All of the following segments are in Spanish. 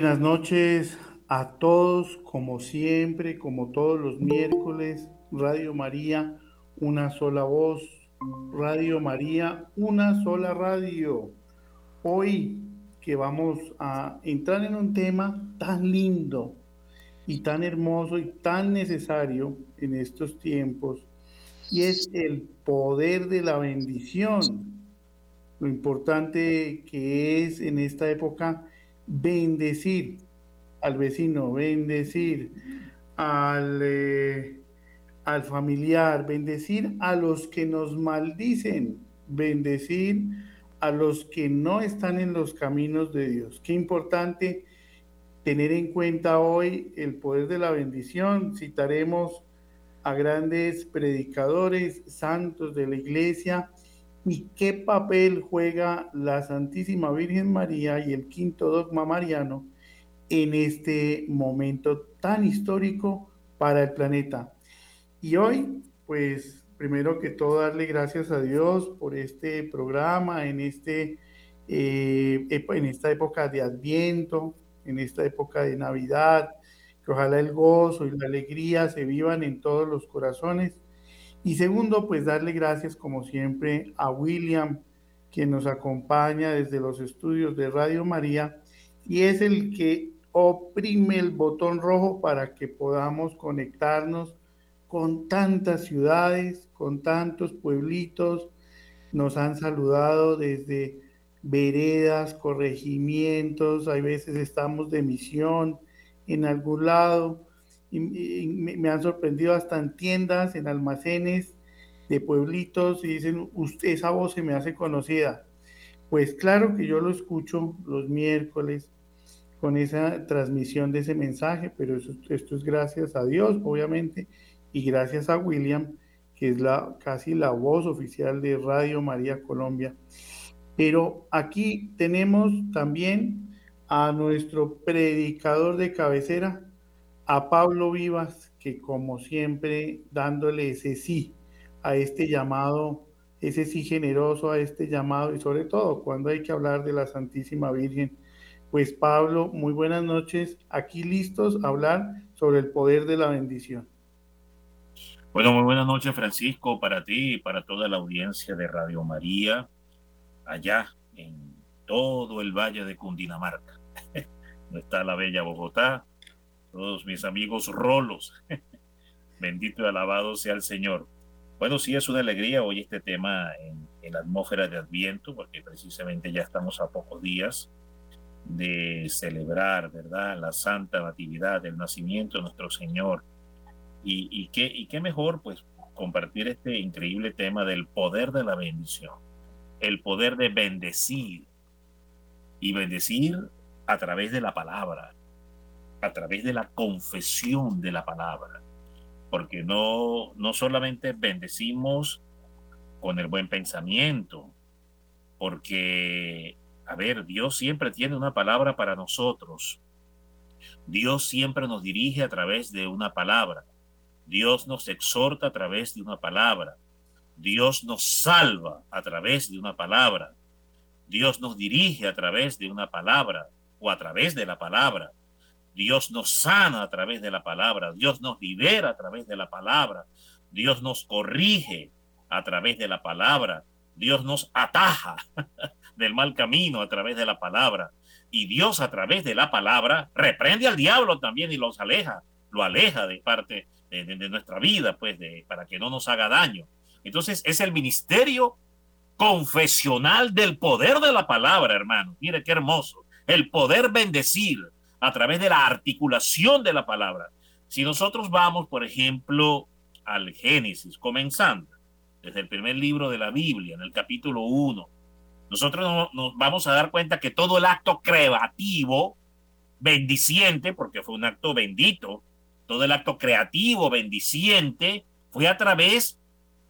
Buenas noches a todos, como siempre, como todos los miércoles, Radio María, una sola voz, Radio María, una sola radio. Hoy que vamos a entrar en un tema tan lindo y tan hermoso y tan necesario en estos tiempos, y es el poder de la bendición. Lo importante que es en esta época bendecir al vecino, bendecir al, eh, al familiar, bendecir a los que nos maldicen, bendecir a los que no están en los caminos de Dios. Qué importante tener en cuenta hoy el poder de la bendición. Citaremos a grandes predicadores, santos de la iglesia, y qué papel juega la Santísima Virgen María y el quinto dogma mariano en este momento tan histórico para el planeta. Y hoy, pues, primero que todo, darle gracias a Dios por este programa, en, este, eh, en esta época de Adviento, en esta época de Navidad, que ojalá el gozo y la alegría se vivan en todos los corazones y segundo, pues darle gracias como siempre a William, que nos acompaña desde los estudios de Radio María y es el que oprime el botón rojo para que podamos conectarnos con tantas ciudades, con tantos pueblitos. Nos han saludado desde veredas, corregimientos, hay veces estamos de misión en algún lado y, me, han sorprendido hasta en tiendas, en almacenes de pueblitos y dicen, usted, esa voz se me hace conocida. Pues claro que yo lo escucho los miércoles con esa transmisión de ese mensaje, pero esto es gracias a Dios, obviamente, y gracias a William, que es la, casi la voz oficial de Radio María Colombia. Pero aquí tenemos también a nuestro predicador de cabecera, a Pablo Vivas, que como siempre dándole ese sí a este llamado, ese sí generoso a este llamado y sobre todo cuando hay que hablar de la Santísima Virgen. Pues Pablo, muy buenas noches, aquí listos a hablar sobre el poder de la bendición. Bueno, muy buenas noches Francisco, para ti y para toda la audiencia de Radio María, allá en todo el valle de Cundinamarca. No está la bella Bogotá, todos mis amigos rolos. Bendito y alabado sea el Señor. Bueno, sí es una alegría hoy este tema en, la atmósfera de Adviento, porque precisamente ya estamos a pocos días de celebrar, ¿verdad?, la santa natividad del nacimiento de nuestro Señor. Y, qué, y qué mejor, pues, compartir este increíble tema del poder de la bendición, el poder de bendecir y bendecir a través de la palabra, a través de la confesión de la palabra, porque no, no solamente bendecimos con el buen pensamiento, porque, a ver, Dios siempre tiene una palabra para nosotros. Dios siempre nos dirige a través de una palabra. Dios nos exhorta a través de una palabra. Dios nos salva a través de una palabra. Dios nos dirige a través de una palabra o a través de la palabra. Dios nos sana a través de la palabra, Dios nos libera a través de la palabra, Dios nos corrige a través de la palabra, Dios nos ataja del mal camino a través de la palabra. Y Dios a través de la palabra reprende al diablo también y los aleja, lo aleja de parte de, nuestra vida, pues, de, para que no nos haga daño. Entonces es el ministerio confesional del poder de la palabra, hermano. Mire qué hermoso. El poder bendecir, a través de la articulación de la palabra. Si nosotros vamos, por ejemplo, al Génesis, comenzando desde el primer libro de la Biblia, en el capítulo 1, nosotros nos vamos a dar cuenta que todo el acto creativo, bendiciente, porque fue un acto bendito, todo el acto creativo, bendiciente, fue a través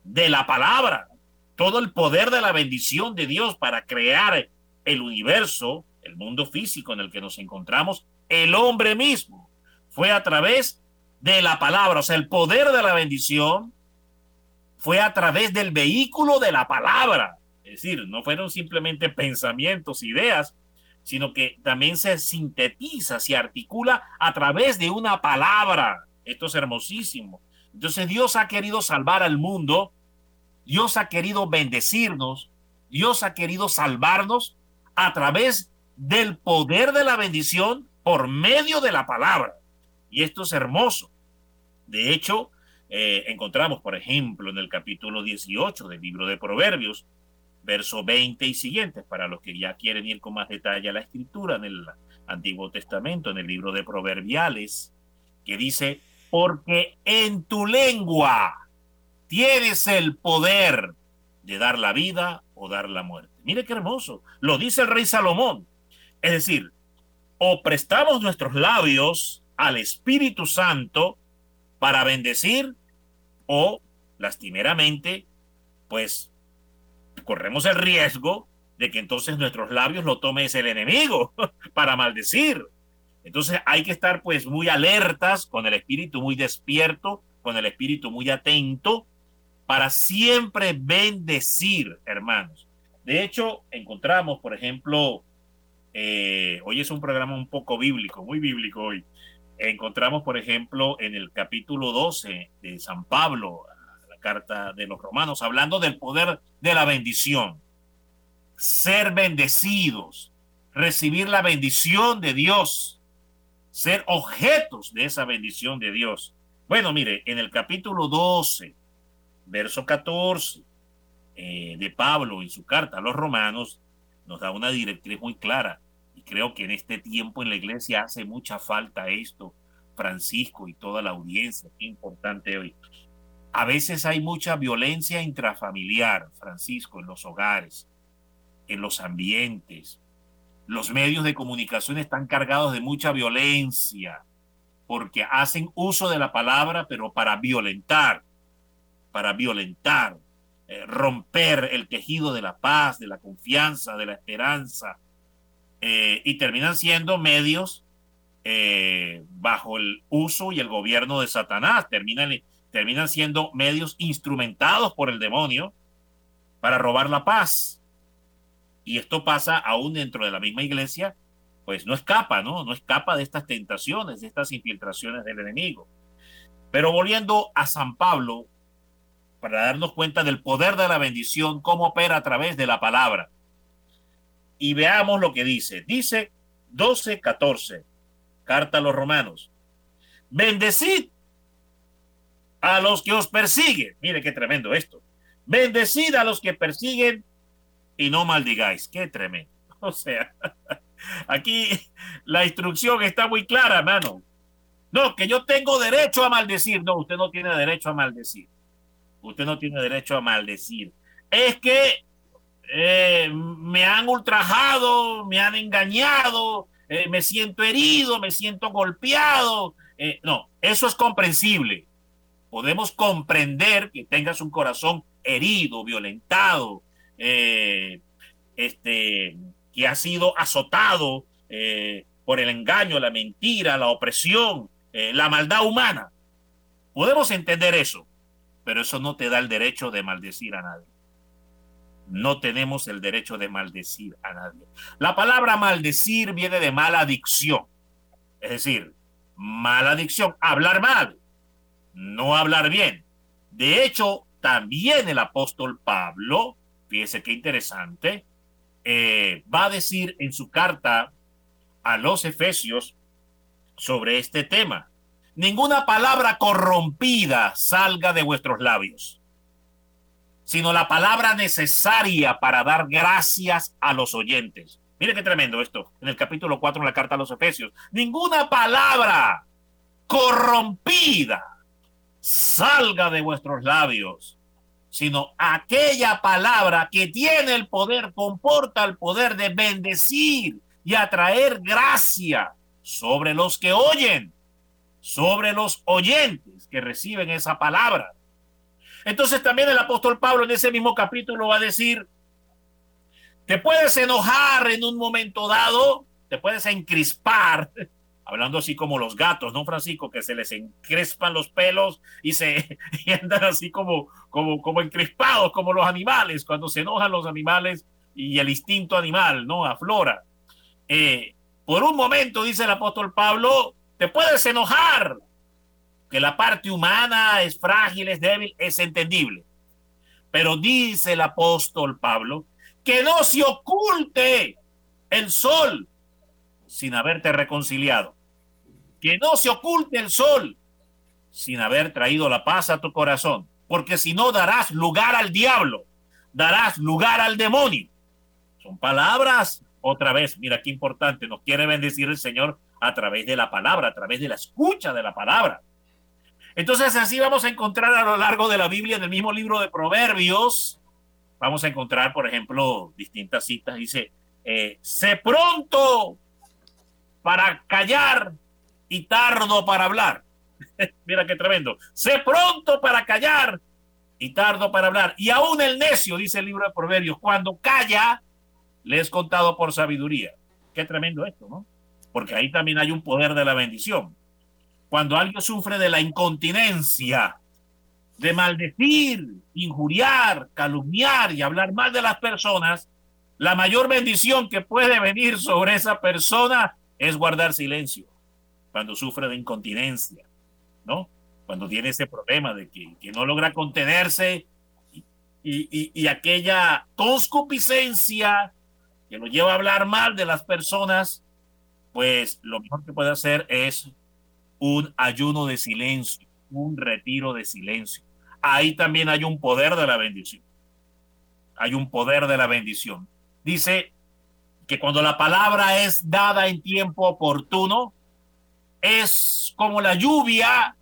de la palabra. Todo el poder de la bendición de Dios para crear el universo, el mundo físico en el que nos encontramos, el hombre mismo. Fue a través de la palabra, o sea, el poder de la bendición fue a través del vehículo de la palabra. Es decir, no fueron simplemente pensamientos, ideas, sino que también se sintetiza, se articula a través de una palabra. Esto es hermosísimo. Entonces Dios ha querido salvar al mundo, Dios ha querido bendecirnos, Dios ha querido salvarnos a través del poder de la bendición por medio de la palabra. Y esto es hermoso. De hecho, eh, encontramos, por ejemplo, en el capítulo 18 del libro de Proverbios, verso 20 y siguientes, para los que ya quieren ir con más detalle a la escritura en el Antiguo Testamento, en el libro de Proverbiales, que dice, porque en tu lengua tienes el poder de dar la vida o dar la muerte. Mire qué hermoso. Lo dice el rey Salomón. Es decir, o prestamos nuestros labios al Espíritu Santo para bendecir o lastimeramente, pues corremos el riesgo de que entonces nuestros labios lo tome el enemigo para maldecir. Entonces hay que estar pues muy alertas, con el espíritu muy despierto, con el espíritu muy atento, para siempre bendecir, hermanos. De hecho, encontramos, por ejemplo, eh, hoy es un programa un poco bíblico, muy bíblico hoy. Encontramos, por ejemplo, en el capítulo 12 de San Pablo, la carta de los romanos, hablando del poder de la bendición. Ser bendecidos, recibir la bendición de Dios, ser objetos de esa bendición de Dios. Bueno, mire, en el capítulo 12, verso 14 eh, de Pablo en su carta a los romanos, nos da una directriz muy clara. Y creo que en este tiempo en la iglesia hace mucha falta esto, Francisco y toda la audiencia. Qué importante hoy. A veces hay mucha violencia intrafamiliar, Francisco, en los hogares, en los ambientes. Los medios de comunicación están cargados de mucha violencia porque hacen uso de la palabra, pero para violentar, para violentar, eh, romper el tejido de la paz, de la confianza, de la esperanza, eh, y terminan siendo medios eh, bajo el uso y el gobierno de Satanás, terminan, terminan siendo medios instrumentados por el demonio para robar la paz. Y esto pasa aún dentro de la misma iglesia, pues no escapa, ¿no? No escapa de estas tentaciones, de estas infiltraciones del enemigo. Pero volviendo a San Pablo, para darnos cuenta del poder de la bendición, cómo opera a través de la palabra. Y veamos lo que dice. Dice 12, 14, carta a los romanos. Bendecid a los que os persiguen. Mire qué tremendo esto. Bendecid a los que persiguen y no maldigáis. Qué tremendo. O sea, aquí la instrucción está muy clara, hermano. No, que yo tengo derecho a maldecir. No, usted no tiene derecho a maldecir. Usted no tiene derecho a maldecir. Es que eh, me han ultrajado, me han engañado, eh, me siento herido, me siento golpeado. Eh, no, eso es comprensible. Podemos comprender que tengas un corazón herido, violentado, este, que ha sido azotado por el engaño, la mentira, la opresión, la maldad humana. Podemos entender eso pero eso no te da el derecho de maldecir a nadie. No tenemos el derecho de maldecir a nadie. La palabra maldecir viene de mala adicción. Es decir, mala adicción, hablar mal, no hablar bien. De hecho, también el apóstol Pablo, fíjese qué interesante, eh, va a decir en su carta a los Efesios sobre este tema ninguna palabra corrompida salga de vuestros labios, sino la palabra necesaria para dar gracias a los oyentes. Mire qué tremendo esto, en el capítulo 4 de la carta a los Efesios. Ninguna palabra corrompida salga de vuestros labios, sino aquella palabra que tiene el poder, comporta el poder de bendecir y atraer gracia sobre los que oyen sobre los oyentes que reciben esa palabra. Entonces también el apóstol Pablo en ese mismo capítulo va a decir, te puedes enojar en un momento dado, te puedes encrispar, hablando así como los gatos, ¿no, Francisco? Que se les encrespan los pelos y se andan así como, como, como encrespados, como los animales, cuando se enojan los animales y el instinto animal, ¿no? Aflora. eh, por un momento, dice el apóstol Pablo, te puedes enojar, que la parte humana es frágil, es débil, es entendible. Pero dice el apóstol Pablo que no se oculte el sol sin haberte reconciliado. Que no se oculte el sol sin haber traído la paz a tu corazón. Porque si no darás lugar al diablo, darás lugar al demonio. Son palabras otra vez, mira qué importante, nos quiere bendecir el Señor a través de la palabra, a través de la escucha de la palabra. Entonces así vamos a encontrar a lo largo de la Biblia, en el mismo libro de Proverbios, vamos a encontrar, por ejemplo, distintas citas. Dice, eh, sé pronto para callar y tardo para hablar. Mira qué tremendo. Sé pronto para callar y tardo para hablar. Y aún el necio, dice el libro de Proverbios, cuando calla, le es contado por sabiduría. Qué tremendo esto, ¿no? Porque ahí también hay un poder de la bendición. Cuando alguien sufre de la incontinencia, de maldecir, injuriar, calumniar y hablar mal de las personas, la mayor bendición que puede venir sobre esa persona es guardar silencio cuando sufre de incontinencia, ¿no? Cuando tiene ese problema de que, no logra contenerse y, y aquella conscupiscencia que lo lleva a hablar mal de las personas, pues lo mejor que puede hacer es un ayuno de silencio, un retiro de silencio. Ahí también hay un poder de la bendición. Hay un poder de la bendición. Dice que cuando la palabra es dada en tiempo oportuno, es como la lluvia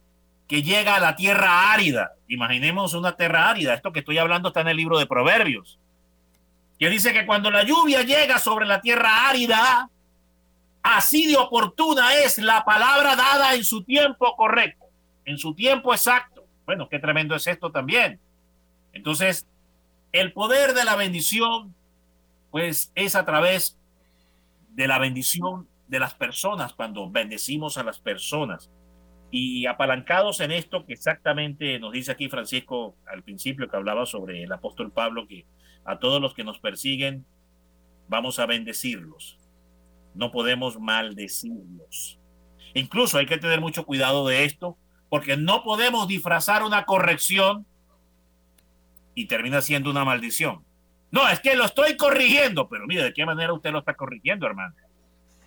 que llega a la tierra árida. Imaginemos una tierra árida. Esto que estoy hablando está en el libro de Proverbios que dice que cuando la lluvia llega sobre la tierra árida, así de oportuna es la palabra dada en su tiempo correcto, en su tiempo exacto. Bueno, qué tremendo es esto también. Entonces, el poder de la bendición, pues es a través de la bendición de las personas, cuando bendecimos a las personas. Y apalancados en esto que exactamente nos dice aquí Francisco al principio que hablaba sobre el apóstol Pablo, que a todos los que nos persiguen, vamos a bendecirlos. No podemos maldecirlos. Incluso hay que tener mucho cuidado de esto, porque no podemos disfrazar una corrección y termina siendo una maldición. No, es que lo estoy corrigiendo, pero mire, ¿de qué manera usted lo está corrigiendo, hermano?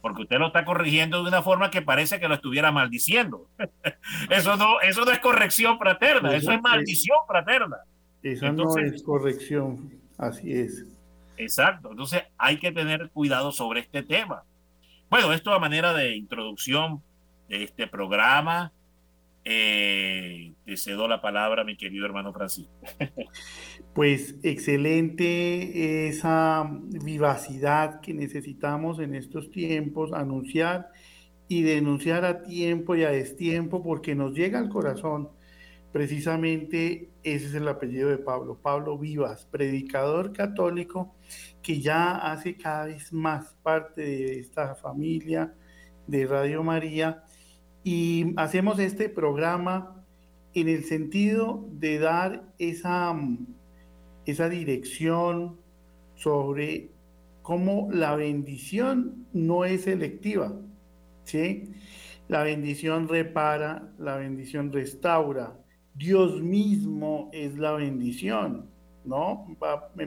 Porque usted lo está corrigiendo de una forma que parece que lo estuviera maldiciendo. eso no, eso no es corrección fraterna, eso, es maldición fraterna. Eso no es corrección Así es. Exacto. Entonces hay que tener cuidado sobre este tema. Bueno, esto a manera de introducción de este programa. Eh, te cedo la palabra, mi querido hermano Francisco. Pues excelente esa vivacidad que necesitamos en estos tiempos, anunciar y denunciar a tiempo y a destiempo, porque nos llega al corazón Precisamente ese es el apellido de Pablo, Pablo Vivas, predicador católico que ya hace cada vez más parte de esta familia de Radio María y hacemos este programa en el sentido de dar esa, esa dirección sobre cómo la bendición no es selectiva, ¿sí? La bendición repara, la bendición restaura, Dios mismo es la bendición, ¿no?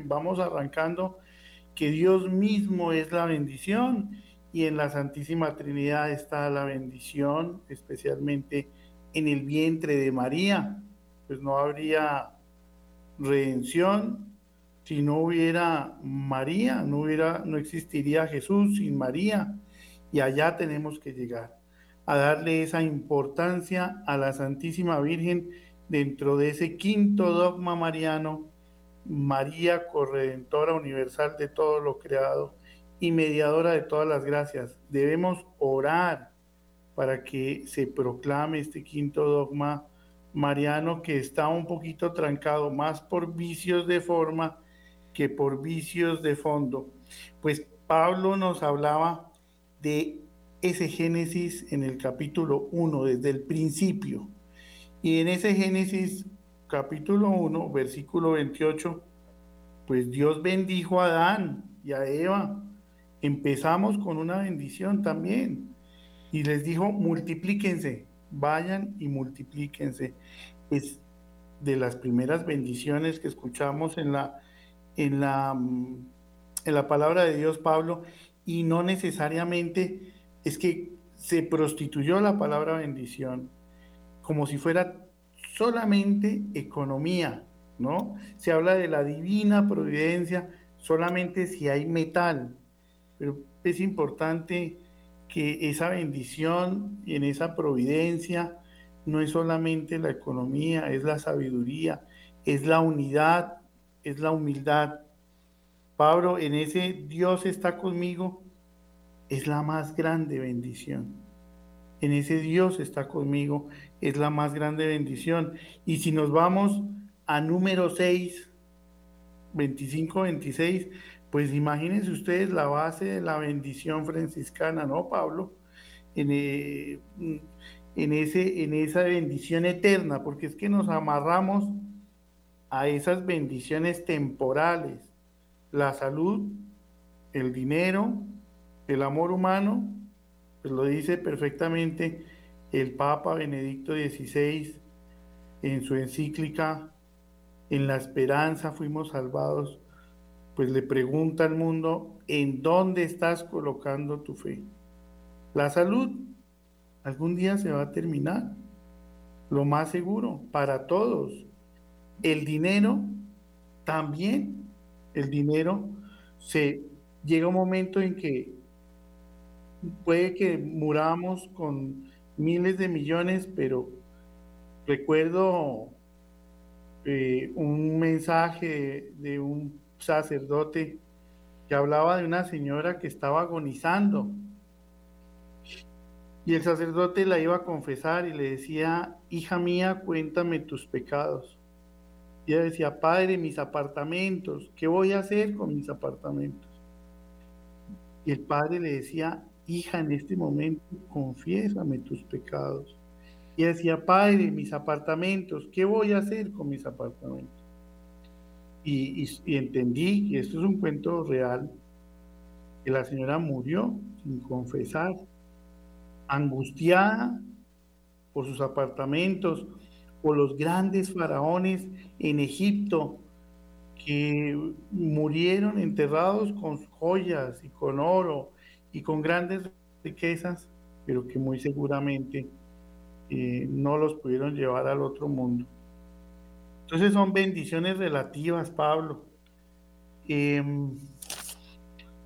vamos arrancando que Dios mismo es la bendición y en la Santísima Trinidad está la bendición, especialmente en el vientre de María, pues no habría redención si no hubiera María, no hubiera no existiría Jesús sin María y allá tenemos que llegar a darle esa importancia a la Santísima Virgen dentro de ese quinto dogma mariano, María, corredentora universal de todo lo creado y mediadora de todas las gracias. Debemos orar para que se proclame este quinto dogma mariano que está un poquito trancado más por vicios de forma que por vicios de fondo. Pues Pablo nos hablaba de ese Génesis en el capítulo 1, desde el principio y en ese Génesis capítulo 1, versículo 28, pues Dios bendijo a Adán y a Eva empezamos con una bendición también. Y les dijo, multiplíquense, vayan y multiplíquense. Es de las primeras bendiciones que escuchamos en la, en la, mm, en la palabra de Dios, Pablo, y no necesariamente es que se prostituyó la palabra bendición como si fuera solamente economía, ¿no? Se habla de la divina providencia solamente si hay metal, pero es importante que esa bendición y en esa providencia no es solamente la economía, es la sabiduría, es la unidad, es la humildad. Pablo, en ese Dios está conmigo, es la más grande bendición. En ese Dios está conmigo, es la más grande bendición. Y si nos vamos a número 6, 25, 26, pues imagínense ustedes la base de la bendición franciscana, ¿no, Pablo? Eh, en, ese, en esa bendición eterna, porque es que nos amarramos a esas bendiciones temporales, la salud, el dinero, el amor humano, pues lo dice perfectamente el Papa Benedicto XVI en su encíclica En la esperanza fuimos salvados, pues le pregunta al mundo, ¿en dónde estás colocando tu fe? La salud algún día se va a terminar, lo más seguro, para todos. El dinero también, el dinero se llega un momento en que puede que muramos con miles de millones, pero recuerdo eh, un mensaje de un sacerdote que hablaba de una señora que estaba agonizando. Y el sacerdote la iba a confesar y le decía, hija mía, cuéntame tus pecados. Y ella decía, padre, mis apartamentos, ¿qué voy a hacer con mis apartamentos? Y el padre le decía, hija, en este momento, confiésame tus pecados. Y decía, padre, mis apartamentos, ¿qué voy a hacer con mis apartamentos? Y, entendí, y esto es un cuento real, que la señora murió sin confesar, angustiada por sus apartamentos, por los grandes faraones en Egipto, que murieron enterrados con joyas y con oro y con grandes riquezas, pero que muy seguramente eh, no los pudieron llevar al otro mundo. Entonces son bendiciones relativas, Pablo. Em,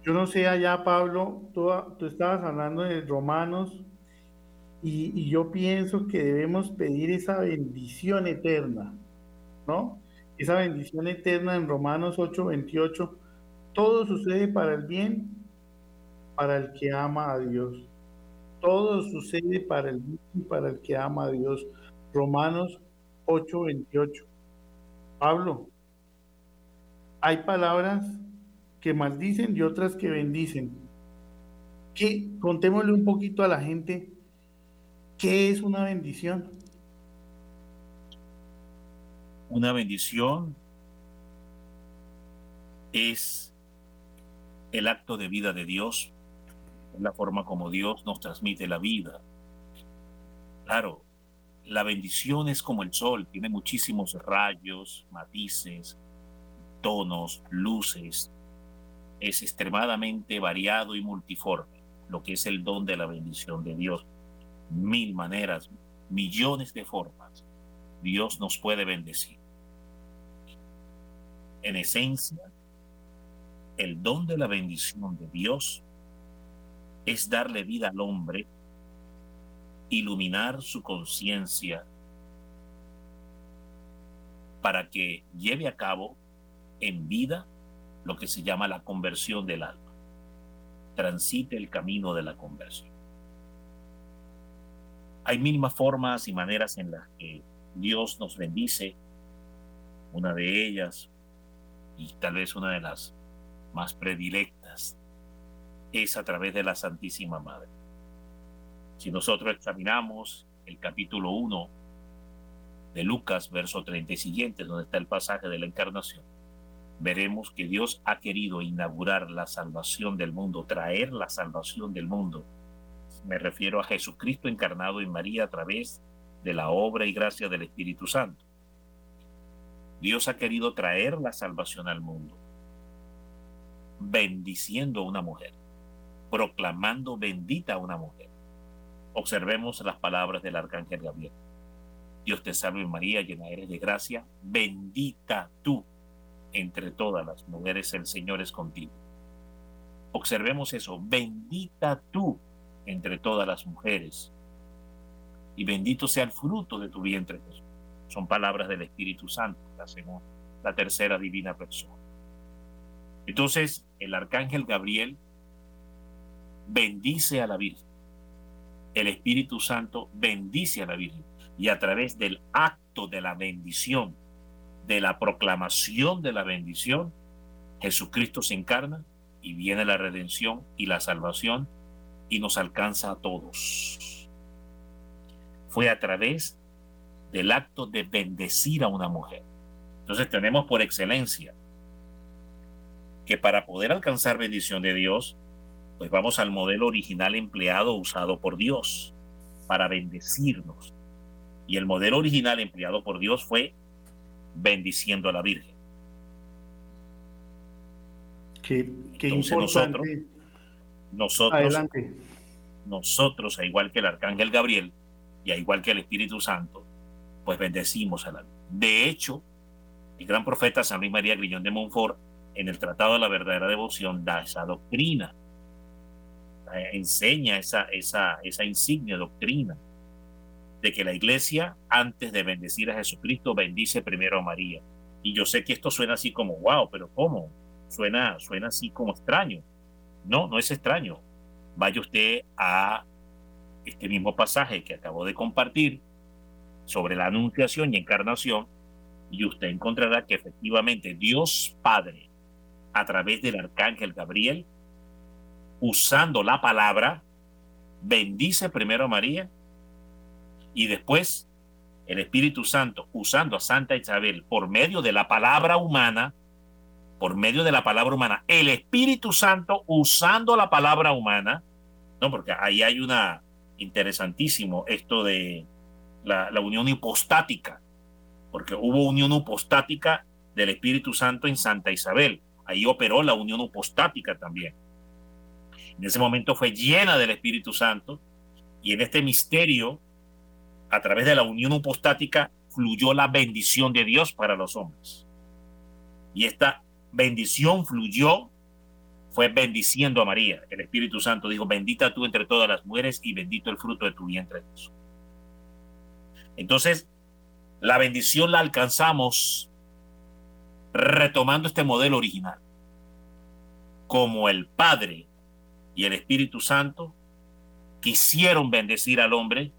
yo no sé allá, Pablo, tú, estabas hablando de Romanos y, y, yo pienso que debemos pedir esa bendición eterna, ¿no? Esa bendición eterna en Romanos 8:28. Todo sucede para el bien para el que ama a Dios. Todo sucede para el bien para el que ama a Dios. Romanos 8:28. Pablo, hay palabras que maldicen y otras que bendicen. Que contémosle un poquito a la gente qué es una bendición. Una bendición es el acto de vida de Dios la forma como Dios nos transmite la vida. Claro, la bendición es como el sol, tiene muchísimos rayos, matices, tonos, luces. Es extremadamente variado y multiforme, lo que es el don de la bendición de Dios. Mil maneras, millones de formas. Dios nos puede bendecir. En esencia, el don de la bendición de Dios es darle vida al hombre, iluminar su conciencia para que lleve a cabo en vida lo que se llama la conversión del alma. Transite el camino de la conversión. Hay mil formas y maneras en las que Dios nos bendice. Una de ellas, y tal vez una de las más predilectas, es a través de la Santísima Madre. Si nosotros examinamos el capítulo 1 de Lucas, verso 30 y siguiente, donde está el pasaje de la encarnación, veremos que Dios ha querido inaugurar la salvación del mundo, traer la salvación del mundo. Me refiero a Jesucristo encarnado en María a través de la obra y gracia del Espíritu Santo. Dios ha querido traer la salvación al mundo, bendiciendo a una mujer, proclamando bendita a una mujer. Observemos las palabras del arcángel Gabriel. Dios te salve María, llena eres de gracia, bendita tú entre todas las mujeres, el Señor es contigo. Observemos eso, bendita tú entre todas las mujeres, y bendito sea el fruto de tu vientre, Jesús. Son palabras del Espíritu Santo, la segunda, la tercera divina persona. Entonces, el arcángel Gabriel bendice a la Virgen. El Espíritu Santo bendice a la Virgen. Y a través del acto de la bendición, de la proclamación de la bendición, Jesucristo se encarna y viene la redención y la salvación y nos alcanza a todos. Fue a través del acto de bendecir a una mujer. Entonces tenemos por excelencia que para poder alcanzar bendición de Dios, pues vamos al modelo original empleado usado por Dios para bendecirnos. Y el modelo original empleado por Dios fue bendiciendo a la Virgen. Qué, qué nosotros, nosotros, nosotros, a igual que el arcángel Gabriel y a igual que el Espíritu Santo, pues bendecimos a la Virgen. De hecho, el gran profeta San Luis María Grillón de Montfort, en el Tratado de la Verdadera Devoción, da esa doctrina, enseña esa, esa, esa insignia doctrina de que la iglesia, antes de bendecir a Jesucristo, bendice primero a María. Y yo sé que esto suena así como, wow, pero ¿cómo? Suena, suena así como extraño. No, no es extraño. Vaya usted a este mismo pasaje que acabo de compartir sobre la anunciación y encarnación y usted encontrará que efectivamente Dios Padre, a través del arcángel Gabriel, usando la palabra, bendice primero a María y después el Espíritu Santo usando a Santa Isabel por medio de la palabra humana, por medio de la palabra humana, el Espíritu Santo usando la palabra humana, no, porque ahí hay una interesantísimo esto de la, la unión hipostática, porque hubo unión hipostática del Espíritu Santo en Santa Isabel, ahí operó la unión hipostática también. En ese momento fue llena del Espíritu Santo y en este misterio a través de la unión hipostática fluyó la bendición de Dios para los hombres. Y esta bendición fluyó, fue bendiciendo a María. El Espíritu Santo dijo, bendita tú entre todas las mujeres y bendito el fruto de tu vientre Jesús. Entonces, la bendición la alcanzamos retomando este modelo original. Como el Padre y el Espíritu Santo quisieron bendecir al hombre,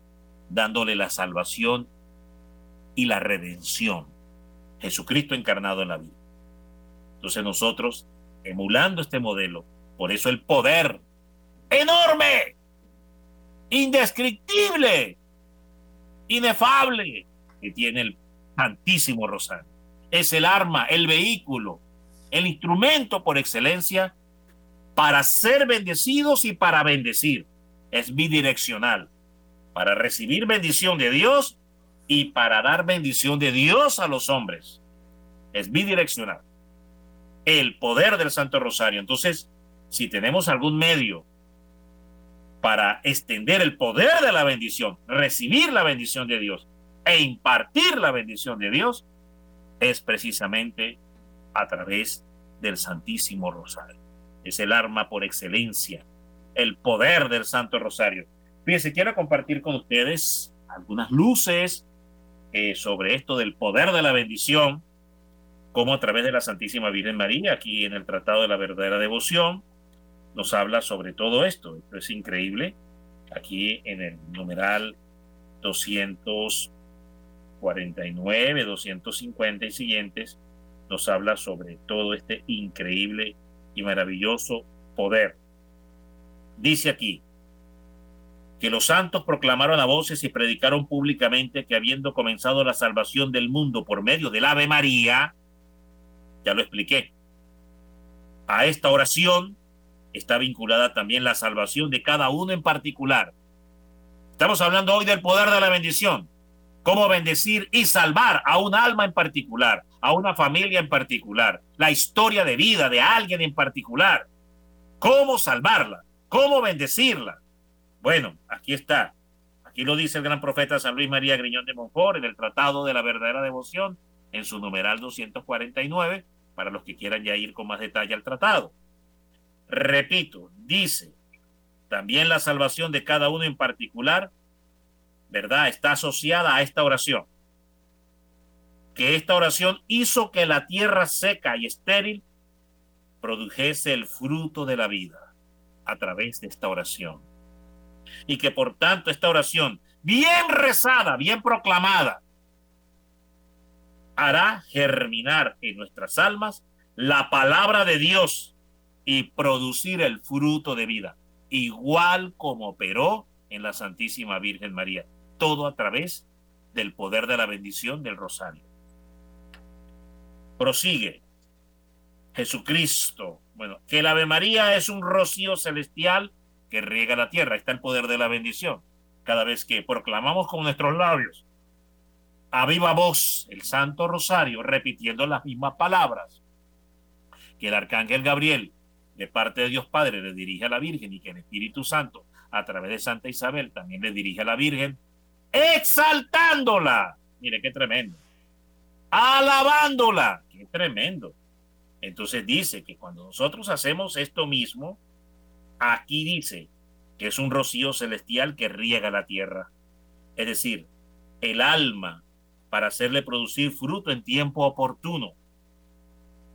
dándole la salvación y la redención. Jesucristo encarnado en la vida. Entonces nosotros, emulando este modelo, por eso el poder enorme, indescriptible, inefable que tiene el Santísimo Rosario. Es el arma, el vehículo, el instrumento por excelencia para ser bendecidos y para bendecir. Es bidireccional para recibir bendición de Dios y para dar bendición de Dios a los hombres. Es bidireccional. El poder del Santo Rosario. Entonces, si tenemos algún medio para extender el poder de la bendición, recibir la bendición de Dios e impartir la bendición de Dios, es precisamente a través del Santísimo Rosario. Es el arma por excelencia, el poder del Santo Rosario. Fíjense, quiero compartir con ustedes algunas luces eh, sobre esto del poder de la bendición, como a través de la Santísima Virgen María, aquí en el Tratado de la Verdadera Devoción, nos habla sobre todo esto. Esto es increíble. Aquí en el numeral 249, 250 y siguientes, nos habla sobre todo este increíble y maravilloso poder. Dice aquí, que los santos proclamaron a voces y predicaron públicamente que habiendo comenzado la salvación del mundo por medio del Ave María, Ya lo expliqué. A esta oración está vinculada también la salvación de cada uno en particular. Estamos hablando hoy del poder de la bendición. Cómo bendecir y salvar a un alma en particular, a una familia en particular, la historia de vida de alguien en particular. Cómo salvarla, cómo bendecirla. Bueno, aquí está. Aquí lo dice el gran profeta San Luis María Griñón de Montfort en el Tratado de la Verdadera Devoción, en su numeral 249, para los que quieran ya ir con más detalle al tratado. Repito, dice, también la salvación de cada uno en particular, ¿verdad? Está asociada a esta oración. Que esta oración hizo que la tierra seca y estéril produjese el fruto de la vida a través de esta oración. Y que por tanto esta oración, bien rezada, bien proclamada, hará germinar en nuestras almas la palabra de Dios y producir el fruto de vida, igual como operó en la Santísima Virgen María, todo a través del poder de la bendición del rosario. Prosigue Jesucristo. Bueno, que el Ave María es un rocío celestial que riega la tierra. Está el poder de la bendición. Cada vez que proclamamos con nuestros labios a viva voz el Santo Rosario, repitiendo las mismas palabras que el Arcángel Gabriel de parte de Dios Padre le dirige a la Virgen y que el Espíritu Santo a través de Santa Isabel también le dirige a la Virgen, exaltándola. Mire qué tremendo. Alabándola. Qué tremendo. Entonces dice que cuando nosotros hacemos esto mismo, aquí dice que es un rocío celestial que riega la tierra. Es decir, el alma para hacerle producir fruto en tiempo oportuno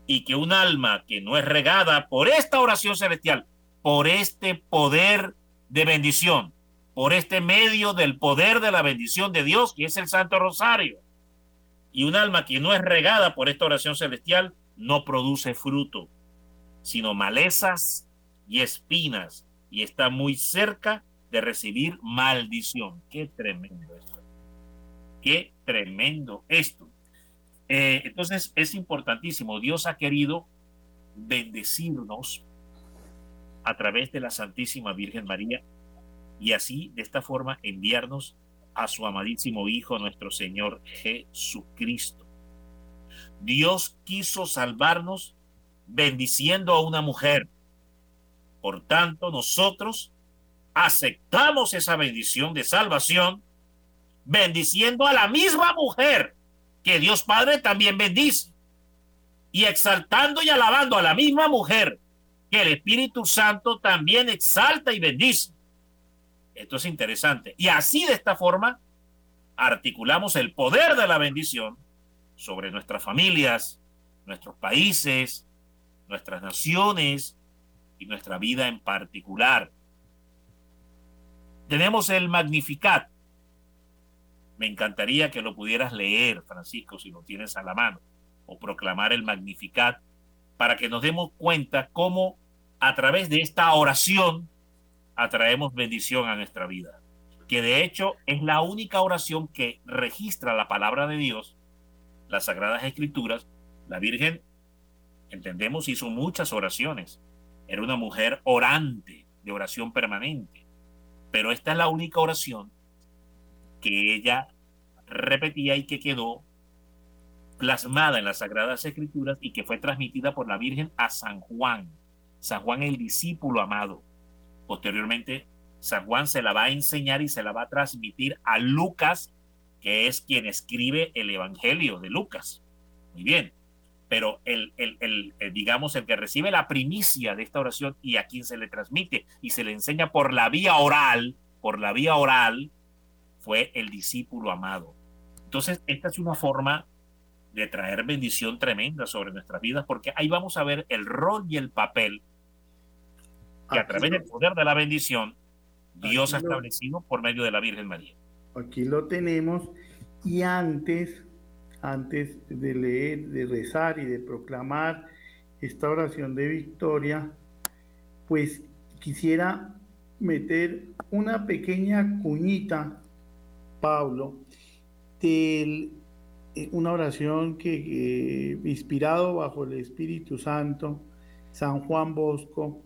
y que un alma que no es regada por esta oración celestial, por este poder de bendición, por este medio del poder de la bendición de Dios, que es el Santo Rosario, y un alma que no es regada por esta oración celestial, no produce fruto, sino malezas y espinas, y está muy cerca de recibir maldición. Qué tremendo esto. Qué tremendo esto. Eh, entonces es importantísimo. Dios ha querido bendecirnos a través de la Santísima Virgen María y así, de esta forma, enviarnos a su amadísimo Hijo, nuestro Señor Jesucristo. Dios quiso salvarnos bendiciendo a una mujer. Por tanto, nosotros aceptamos esa bendición de salvación bendiciendo a la misma mujer que Dios Padre también bendice. Y exaltando y alabando a la misma mujer que el Espíritu Santo también exalta y bendice. Esto es interesante. Y así de esta forma articulamos el poder de la bendición sobre nuestras familias, nuestros países, nuestras naciones y nuestra vida en particular. Tenemos el Magnificat, me encantaría que lo pudieras leer, Francisco, si lo tienes a la mano, o proclamar el Magnificat, para que nos demos cuenta cómo a través de esta oración atraemos bendición a nuestra vida. Que de hecho es la única oración que registra la palabra de Dios, las Sagradas Escrituras. La Virgen, entendemos, hizo muchas oraciones. Era una mujer orante, de oración permanente. Pero esta es la única oración que ella repetía y que quedó plasmada en las Sagradas Escrituras y que fue transmitida por la Virgen a San Juan. San Juan el discípulo amado. Posteriormente, San Juan se la va a enseñar y se la va a transmitir a Lucas, que es quien escribe el Evangelio de Lucas. Muy bien. Pero el, el, el, el, digamos, el que recibe la primicia de esta oración y a quien se le transmite y se le enseña por la vía oral, por la vía oral, fue el discípulo amado. Entonces, esta es una forma de traer bendición tremenda sobre nuestras vidas, porque ahí vamos a ver el rol y el papel que a través del poder de la bendición Dios ha establecido por medio de la Virgen María. Aquí lo tenemos y antes, antes de leer, de rezar y de proclamar esta oración de victoria, pues quisiera meter una pequeña cuñita Pablo del eh, una oración que, inspirado bajo el Espíritu Santo, San Juan Bosco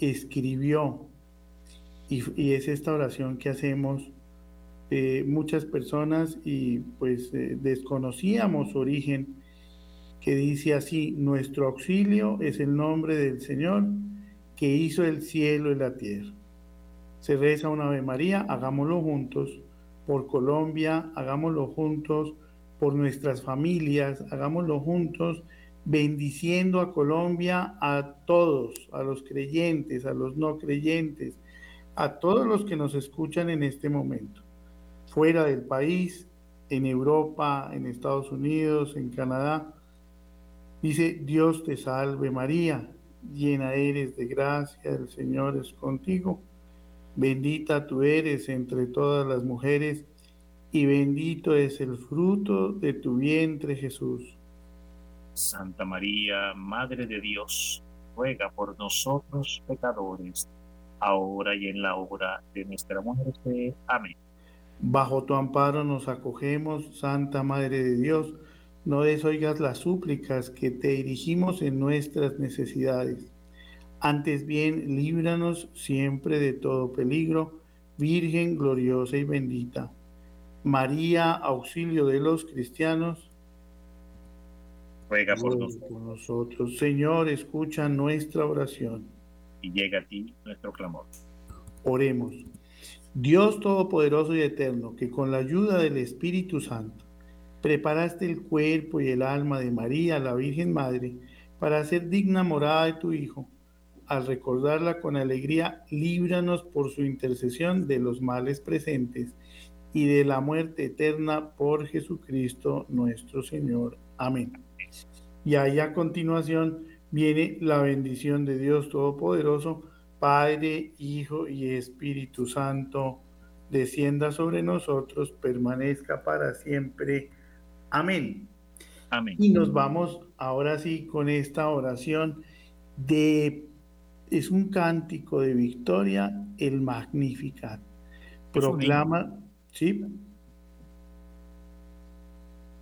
escribió, y, es esta oración que hacemos eh, muchas personas y pues eh, desconocíamos su origen, que dice así, nuestro auxilio es el nombre del Señor que hizo el cielo y la tierra. Se reza una Ave María, hagámoslo juntos, por Colombia, hagámoslo juntos, por nuestras familias, hagámoslo juntos, bendiciendo a Colombia, a todos, a los creyentes, a los no creyentes, a todos los que nos escuchan en este momento, fuera del país, en Europa, en Estados Unidos, en Canadá. Dice, Dios te salve María, llena eres de gracia, el Señor es contigo, bendita tú eres entre todas las mujeres, y bendito es el fruto de tu vientre Jesús. Santa María, Madre de Dios, ruega por nosotros pecadores, ahora y en la hora de nuestra muerte. Amén. Bajo tu amparo nos acogemos, Santa Madre de Dios, no desoigas las súplicas que te dirigimos en nuestras necesidades. Antes bien, líbranos siempre de todo peligro, Virgen gloriosa y bendita. María, auxilio de los cristianos, ruega por nosotros. Señor, escucha nuestra oración. Y llega a ti nuestro clamor. Oremos. Dios Todopoderoso y Eterno, que con la ayuda del Espíritu Santo preparaste el cuerpo y el alma de María, la Virgen Madre, para ser digna morada de tu Hijo. Al recordarla con alegría, líbranos por su intercesión de los males presentes y de la muerte eterna por Jesucristo nuestro Señor. Amén. Y ahí a continuación viene la bendición de Dios Todopoderoso, Padre, Hijo y Espíritu Santo, descienda sobre nosotros, permanezca para siempre. Amén. Amén. Y nos vamos ahora sí con esta oración de, es un cántico de victoria, el Magnificat. Proclama, ¿sí?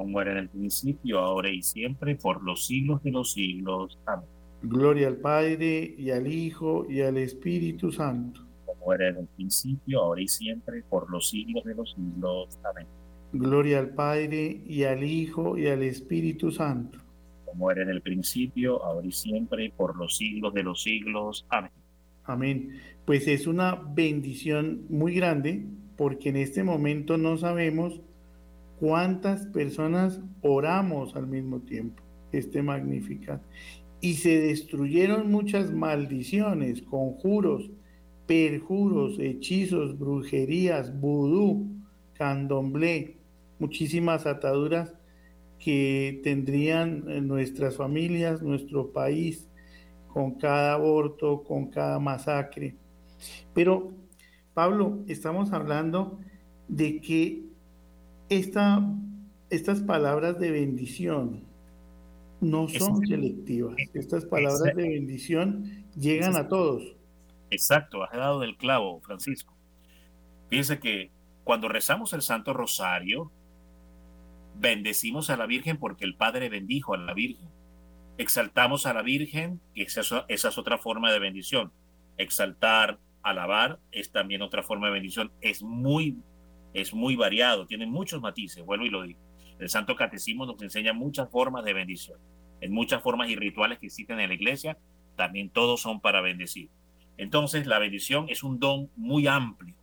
Como era en el principio, ahora y siempre, por los siglos de los siglos. Amén. Gloria al Padre y al Hijo y al Espíritu Santo. Como era en el principio, ahora y siempre, por los siglos de los siglos. Amén. Gloria al Padre y al Hijo y al Espíritu Santo. Como era en el principio, ahora y siempre, por los siglos de los siglos. Amén. Amén. Pues es una bendición muy grande porque en este momento no sabemos cuántas personas oramos al mismo tiempo. Este magnífica. Y se destruyeron muchas maldiciones, conjuros, perjuros, hechizos, brujerías, vudú, candomblé, muchísimas ataduras que tendrían nuestras familias, nuestro país, con cada aborto, con cada masacre. Pero, Pablo, estamos hablando de que esta, estas palabras de bendición no son selectivas. Estas palabras de bendición llegan a todos. Exacto, has dado del clavo, Francisco. Fíjense que cuando rezamos el Santo Rosario, bendecimos a la Virgen porque el Padre bendijo a la Virgen. Exaltamos a la Virgen, que esa, esa es otra forma de bendición. Exaltar, alabar, es también otra forma de bendición. Es muy, es muy variado, tiene muchos matices, vuelvo y lo digo. El Santo Catecismo nos enseña muchas formas de bendición. en muchas formas y rituales que existen en la iglesia, también todos son para bendecir. Entonces, la bendición es un don muy amplio.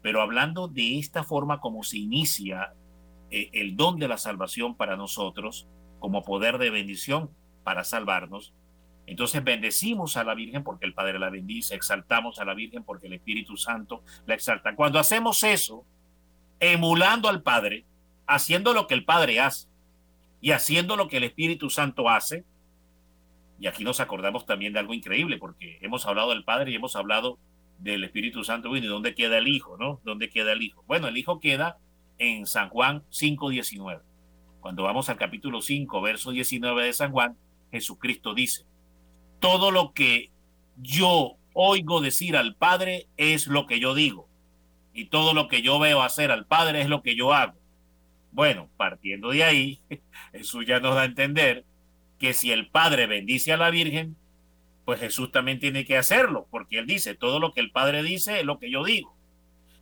Pero hablando de esta forma como se inicia eh, el don de la salvación para nosotros, como poder de bendición para salvarnos, entonces bendecimos a la Virgen porque el Padre la bendice, exaltamos a la Virgen porque el Espíritu Santo la exalta. Cuando hacemos eso, emulando al Padre, haciendo lo que el Padre hace y haciendo lo que el Espíritu Santo hace, y aquí nos acordamos también de algo increíble, porque hemos hablado del Padre y hemos hablado del Espíritu Santo, ¿y dónde queda el Hijo? ¿No? ¿Dónde queda el Hijo? Bueno, el Hijo queda en San Juan 5.19. Cuando vamos al capítulo 5, verso 19 de San Juan, Jesucristo dice, todo lo que yo oigo decir al Padre es lo que yo digo. Y todo lo que yo veo hacer al Padre es lo que yo hago. Bueno, partiendo de ahí, Jesús ya nos da a entender que si el Padre bendice a la Virgen, pues Jesús también tiene que hacerlo, porque él dice, todo lo que el Padre dice es lo que yo digo.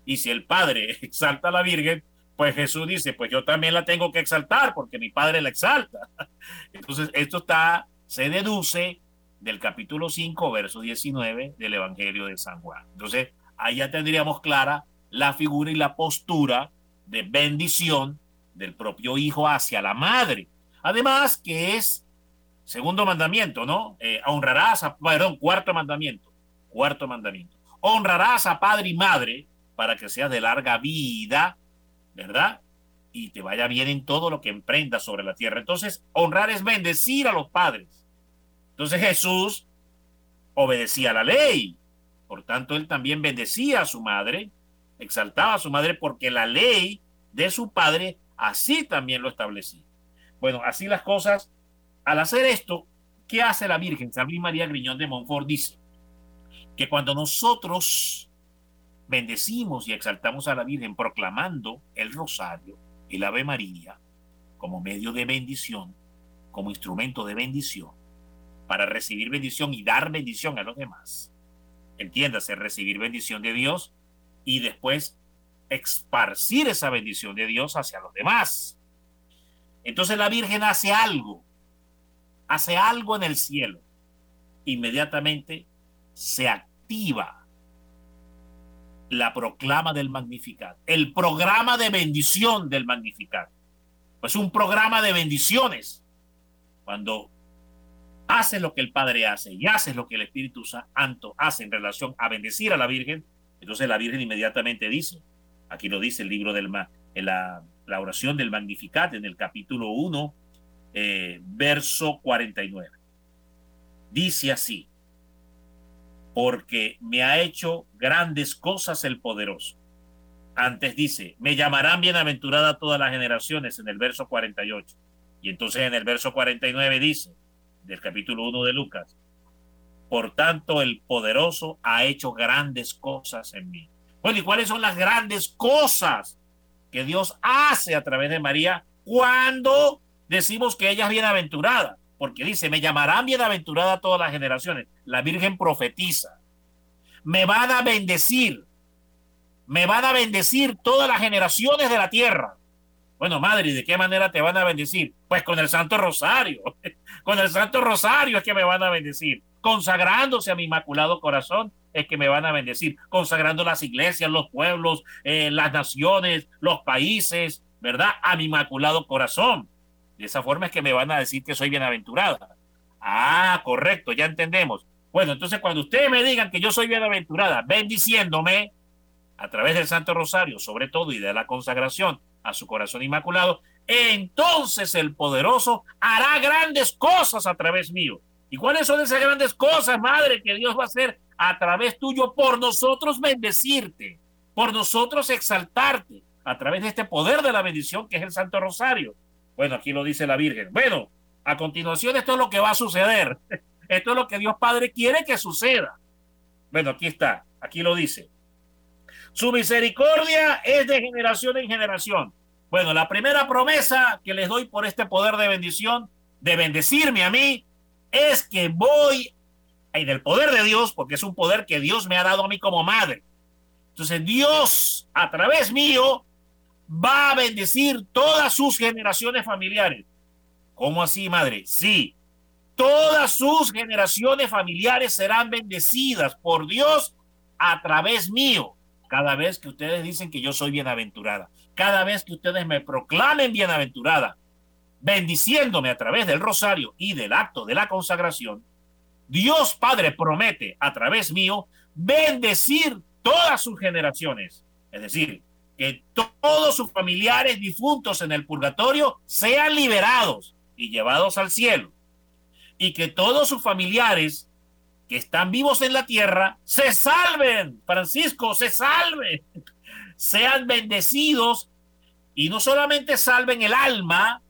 Y si el Padre exalta a la Virgen, pues Jesús dice, pues yo también la tengo que exaltar, porque mi Padre la exalta. Entonces, esto está, se deduce del capítulo 5, verso 19 del Evangelio de San Juan. Entonces, ahí ya tendríamos clara la figura y la postura de bendición del propio hijo hacia la madre. Además, que es segundo mandamiento, ¿no? Eh, honrarás a, perdón, cuarto mandamiento, cuarto mandamiento. Honrarás a padre y madre para que seas de larga vida, ¿verdad? Y te vaya bien en todo lo que emprendas sobre la tierra. Entonces, honrar es bendecir a los padres entonces Jesús obedecía la ley. Por tanto, él también bendecía a su madre, exaltaba a su madre porque la ley de su padre así también lo establecía. Bueno, así las cosas. Al hacer esto, ¿qué hace la Virgen? San María Griñón de Montfort dice que cuando nosotros bendecimos y exaltamos a la Virgen proclamando el rosario la Ave María como medio de bendición, como instrumento de bendición, para recibir bendición y dar bendición a los demás. Entiéndase, recibir bendición de Dios y después esparcir esa bendición de Dios hacia los demás. Entonces la Virgen hace algo, hace algo en el cielo. Inmediatamente se activa la proclama del Magnificat, el programa de bendición del Magnificat. Pues un programa de bendiciones. Cuando haces lo que el Padre hace y haces lo que el Espíritu Santo hace en relación a bendecir a la Virgen, entonces la Virgen inmediatamente dice, aquí lo dice el libro del en la, la oración del Magnificat en el capítulo 1, eh, verso 49. Dice así, porque me ha hecho grandes cosas el poderoso. Antes dice, me llamarán bienaventurada todas las generaciones en el verso 48. Y entonces en el verso 49 dice, del capítulo 1 de Lucas. Por tanto, el poderoso ha hecho grandes cosas en mí. Bueno, ¿y cuáles son las grandes cosas que Dios hace a través de María cuando decimos que ella es bienaventurada? Porque dice, me llamarán bienaventurada todas las generaciones. La Virgen profetiza. Me van a bendecir. Me van a bendecir todas las generaciones de la tierra. Bueno, madre, ¿y de qué manera te van a bendecir? Pues con el Santo Rosario. Con el Santo Rosario es que me van a bendecir. Consagrándose a mi Inmaculado Corazón es que me van a bendecir. Consagrando las iglesias, los pueblos, eh, las naciones, los países, ¿verdad? A mi Inmaculado Corazón. De esa forma es que me van a decir que soy bienaventurada. Ah, correcto, ya entendemos. Bueno, entonces cuando ustedes me digan que yo soy bienaventurada, bendiciéndome a través del Santo Rosario, sobre todo, y de la consagración a su corazón inmaculado, entonces el poderoso hará grandes cosas a través mío. ¿Y cuáles son esas grandes cosas, Madre, que Dios va a hacer a través tuyo por nosotros bendecirte, por nosotros exaltarte, a través de este poder de la bendición que es el Santo Rosario? Bueno, aquí lo dice la Virgen. Bueno, a continuación esto es lo que va a suceder. Esto es lo que Dios Padre quiere que suceda. Bueno, aquí está, aquí lo dice. Su misericordia es de generación en generación. Bueno, la primera promesa que les doy por este poder de bendición, de bendecirme a mí, es que voy en el poder de Dios, porque es un poder que Dios me ha dado a mí como madre. Entonces Dios, a través mío, va a bendecir todas sus generaciones familiares. ¿Cómo así, madre? Sí, todas sus generaciones familiares serán bendecidas por Dios a través mío. Cada vez que ustedes dicen que yo soy bienaventurada, cada vez que ustedes me proclamen bienaventurada, bendiciéndome a través del rosario y del acto de la consagración, Dios Padre promete a través mío bendecir todas sus generaciones. Es decir, que todos sus familiares difuntos en el purgatorio sean liberados y llevados al cielo. Y que todos sus familiares que están vivos en la tierra se salven, Francisco, se salven, sean bendecidos y no solamente salven el alma,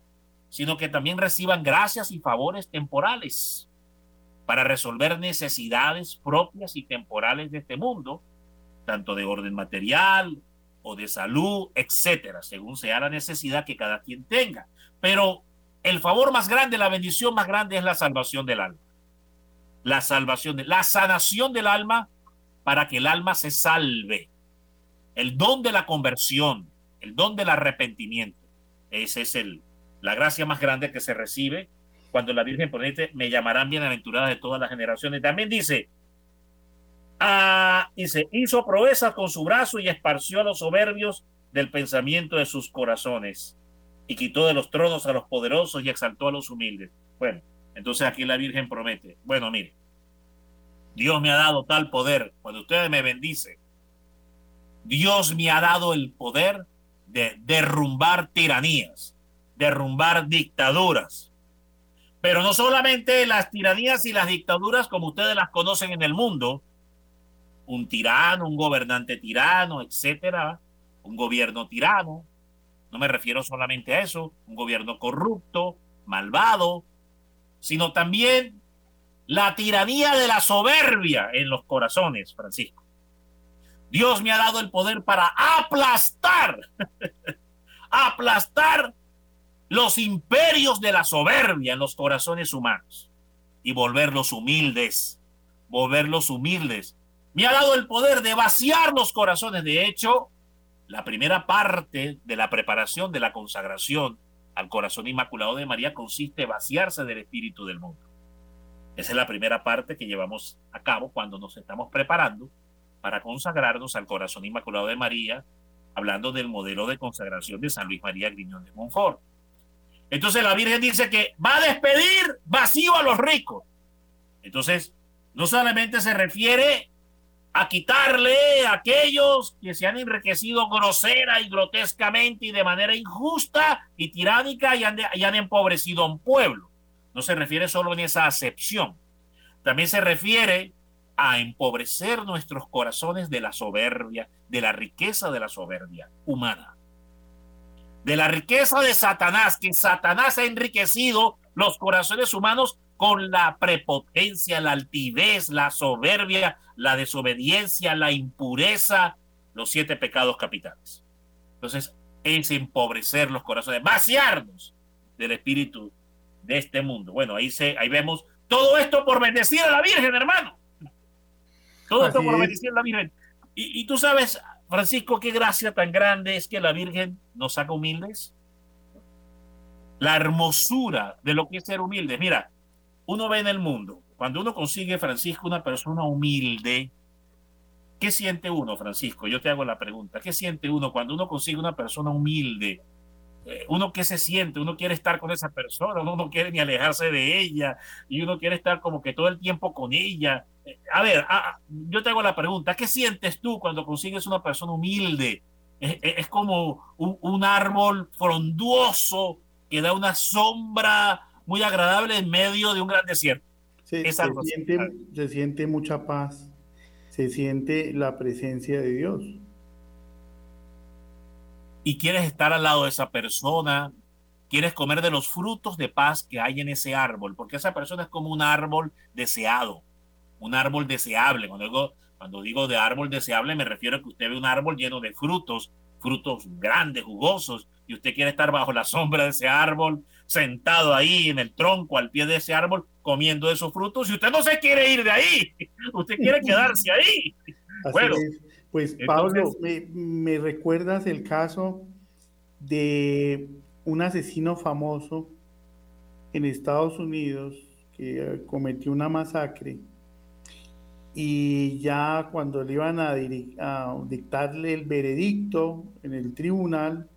sino que también reciban gracias y favores temporales para resolver necesidades propias y temporales de este mundo, tanto de orden material o de salud, etcétera, según sea la necesidad que cada quien tenga. Pero el favor más grande, la bendición más grande es la salvación del alma. La salvación, la sanación del alma para que el alma se salve. El don de la conversión, el don del arrepentimiento. Esa es el, la gracia más grande que se recibe cuando la Virgen promete, me llamarán bienaventurada de todas las generaciones. También dice, ah, dice, hizo proezas con su brazo y esparció a los soberbios del pensamiento de sus corazones y quitó de los tronos a los poderosos y exaltó a los humildes. Bueno, entonces aquí la Virgen promete, bueno, mire, Dios me ha dado tal poder, cuando ustedes me bendicen, Dios me ha dado el poder de derrumbar tiranías, derrumbar dictaduras, pero no solamente las tiranías y las dictaduras como ustedes las conocen en el mundo, un tirano, un gobernante tirano, etcétera, un gobierno tirano. No me refiero solamente a eso, un gobierno corrupto, malvado, sino también la tiranía de la soberbia en los corazones, Francisco. Dios me ha dado el poder para aplastar, aplastar los imperios de la soberbia en los corazones humanos y volverlos humildes, volverlos humildes. Me ha dado el poder de vaciar los corazones. De hecho, la primera parte de la preparación de la consagración al corazón inmaculado de María consiste vaciarse del espíritu del mundo. Esa es la primera parte que llevamos a cabo cuando nos estamos preparando para consagrarnos al corazón inmaculado de María, hablando del modelo de consagración de San Luis María Griñón de Montfort. Entonces la Virgen dice que va a despedir vacío a los ricos. Entonces, no solamente se refiere a quitarle a aquellos que se han enriquecido grosera y grotescamente y de manera injusta y tiránica y han, y han empobrecido a un pueblo. No se refiere solo en esa acepción. También se refiere a empobrecer nuestros corazones de la soberbia, de la riqueza de la soberbia humana de la riqueza de Satanás, que Satanás ha enriquecido los corazones humanos con la prepotencia, la altivez, la soberbia, la desobediencia, la impureza, los siete pecados capitales. Entonces, es empobrecer los corazones, vaciarnos del espíritu de este mundo. Bueno, ahí, se, ahí vemos todo esto por bendecir a la Virgen, hermano. Todo esto por bendecir a la Virgen. Y, y tú sabes, Francisco, qué gracia tan grande es que la Virgen nos haga humildes. La hermosura de lo que es ser humilde. Mira, uno ve en el mundo, cuando uno consigue, Francisco, una persona humilde, ¿qué siente uno, Francisco? Yo te hago la pregunta. ¿Qué siente uno cuando uno consigue una persona humilde? Eh, uno qué se siente, uno quiere estar con esa persona, uno no quiere ni alejarse de ella y uno quiere estar como que todo el tiempo con ella. Eh, a ver, yo te hago la pregunta, ¿qué sientes tú cuando consigues una persona humilde? Es, como un, árbol frondoso que da una sombra muy agradable en medio de un gran desierto. se, siente, se siente mucha paz, se siente la presencia de Dios y quieres estar al lado de esa persona, quieres comer de los frutos de paz que hay en ese árbol, porque esa persona es como un árbol deseado, un árbol deseable. Cuando digo, cuando digo de árbol deseable me refiero a que usted ve un árbol lleno de frutos, frutos grandes, jugosos, y usted quiere estar bajo la sombra de ese árbol, sentado ahí en el tronco, al pie de ese árbol, comiendo esos frutos, y usted no se quiere ir de ahí, usted quiere quedarse ahí. bueno, pues Pablo, me, recuerdas el caso de un asesino famoso en Estados Unidos que cometió una masacre y ya cuando le iban a, dictarle el veredicto en el tribunal,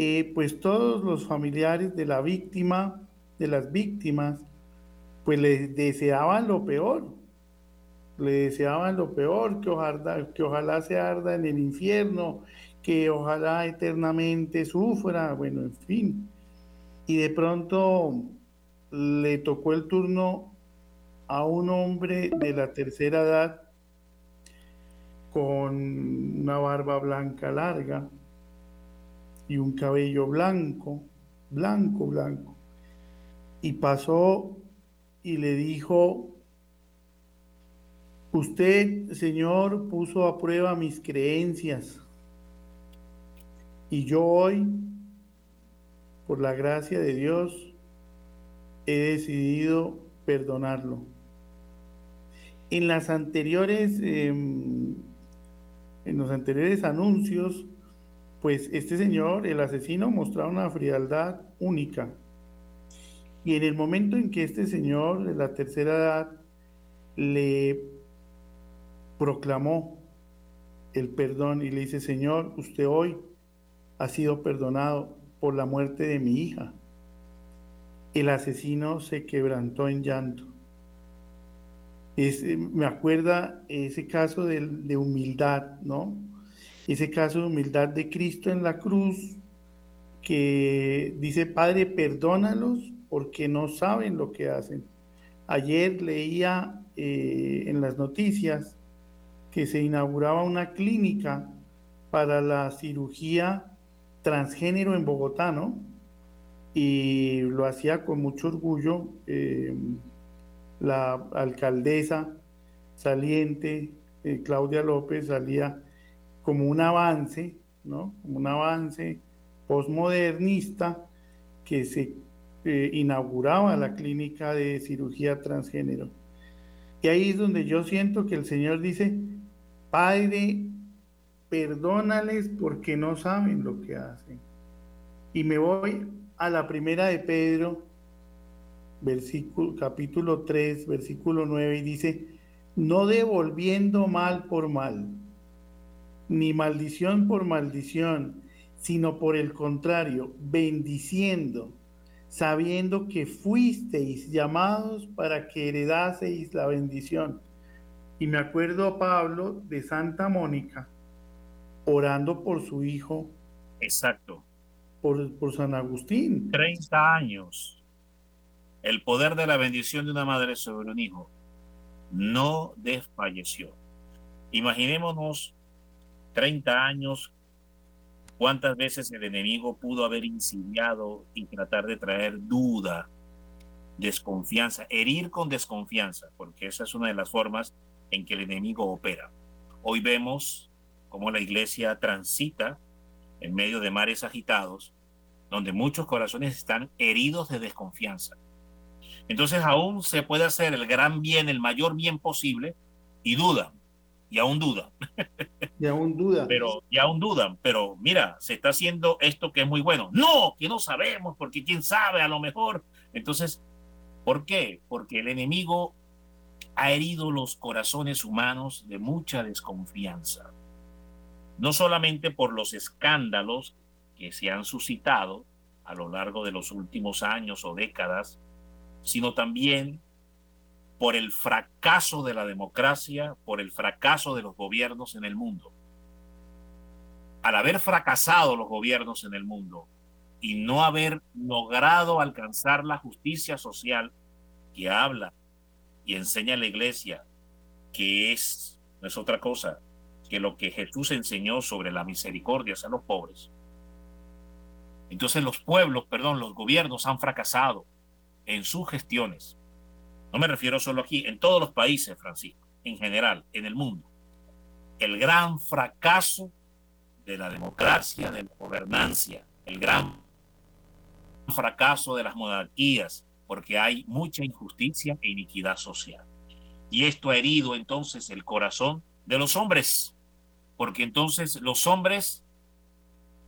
eh, pues todos los familiares de la víctima, de las víctimas, pues le deseaban lo peor, le deseaban lo peor, que ojalá, que ojalá se arda en el infierno, que ojalá eternamente sufra, bueno, en fin. Y de pronto le tocó el turno a un hombre de la tercera edad con una barba blanca larga y un cabello blanco, blanco, blanco. Y pasó y le dijo, usted, Señor, puso a prueba mis creencias. Y yo hoy, por la gracia de Dios, he decidido perdonarlo. En las anteriores, em, en los anteriores anuncios, pues este señor, el asesino, mostraba una frialdad única. Y en el momento en que este señor de la tercera edad le proclamó el perdón y le dice, Señor, usted hoy ha sido perdonado por la muerte de mi hija. El asesino se quebrantó en llanto eh, me acuerda ese caso de, humildad, ¿no? Ese caso de humildad de Cristo en la cruz, que dice, Padre, perdónalos porque no saben lo que hacen. Ayer leía eh, en las noticias que se inauguraba una clínica para la cirugía transgénero en Bogotá, ¿no? Y lo hacía con mucho orgullo. Eh, la alcaldesa saliente, eh, Claudia López, salía como un avance, ¿no? Como un avance postmodernista que se eh, inauguraba la clínica de cirugía transgénero. Y ahí es donde yo siento que el Señor dice, Padre, perdónales porque no saben lo que hacen. Y me voy a la primera de Pedro versículo, capítulo 3, versículo 9, y dice, no devolviendo mal por mal, ni maldición por maldición, sino por el contrario, bendiciendo, sabiendo que fuisteis llamados para que heredaseis la bendición. Y me acuerdo a Pablo de Santa Mónica, orando por su hijo. Exacto. Por, por San Agustín. 30 años el poder de la bendición de una madre sobre un hijo no desfalleció. Imaginémonos 30 años, cuántas veces el enemigo pudo haber insidiado y tratar de traer duda, desconfianza, herir con desconfianza, porque esa es una de las formas en que el enemigo opera. Hoy vemos cómo la iglesia transita en medio de mares agitados, donde muchos corazones están heridos de desconfianza. Entonces aún se puede hacer el gran bien, el mayor bien posible, y dudan, y aún dudan. Y aún dudan. Pero, y aún dudan, pero mira, se está haciendo esto que es muy bueno. No, que no sabemos, porque quién sabe, a lo mejor. Entonces, ¿por qué? Porque el enemigo ha herido los corazones humanos de mucha desconfianza. No solamente por los escándalos que se han suscitado a lo largo de los últimos años o décadas sino también por el fracaso de la democracia, por el fracaso de los gobiernos en el mundo. Al haber fracasado los gobiernos en el mundo y no haber logrado alcanzar la justicia social que habla y enseña la iglesia, que es, no es otra cosa que lo que Jesús enseñó sobre la misericordia hacia los pobres. Entonces los pueblos, perdón, los gobiernos han fracasado en sus gestiones. No me refiero solo aquí, en todos los países, Francisco, en general, en el mundo. El gran fracaso de la democracia, de la gobernancia, el gran fracaso de las monarquías, porque hay mucha injusticia e iniquidad social. Y esto ha herido entonces el corazón de los hombres, porque entonces los hombres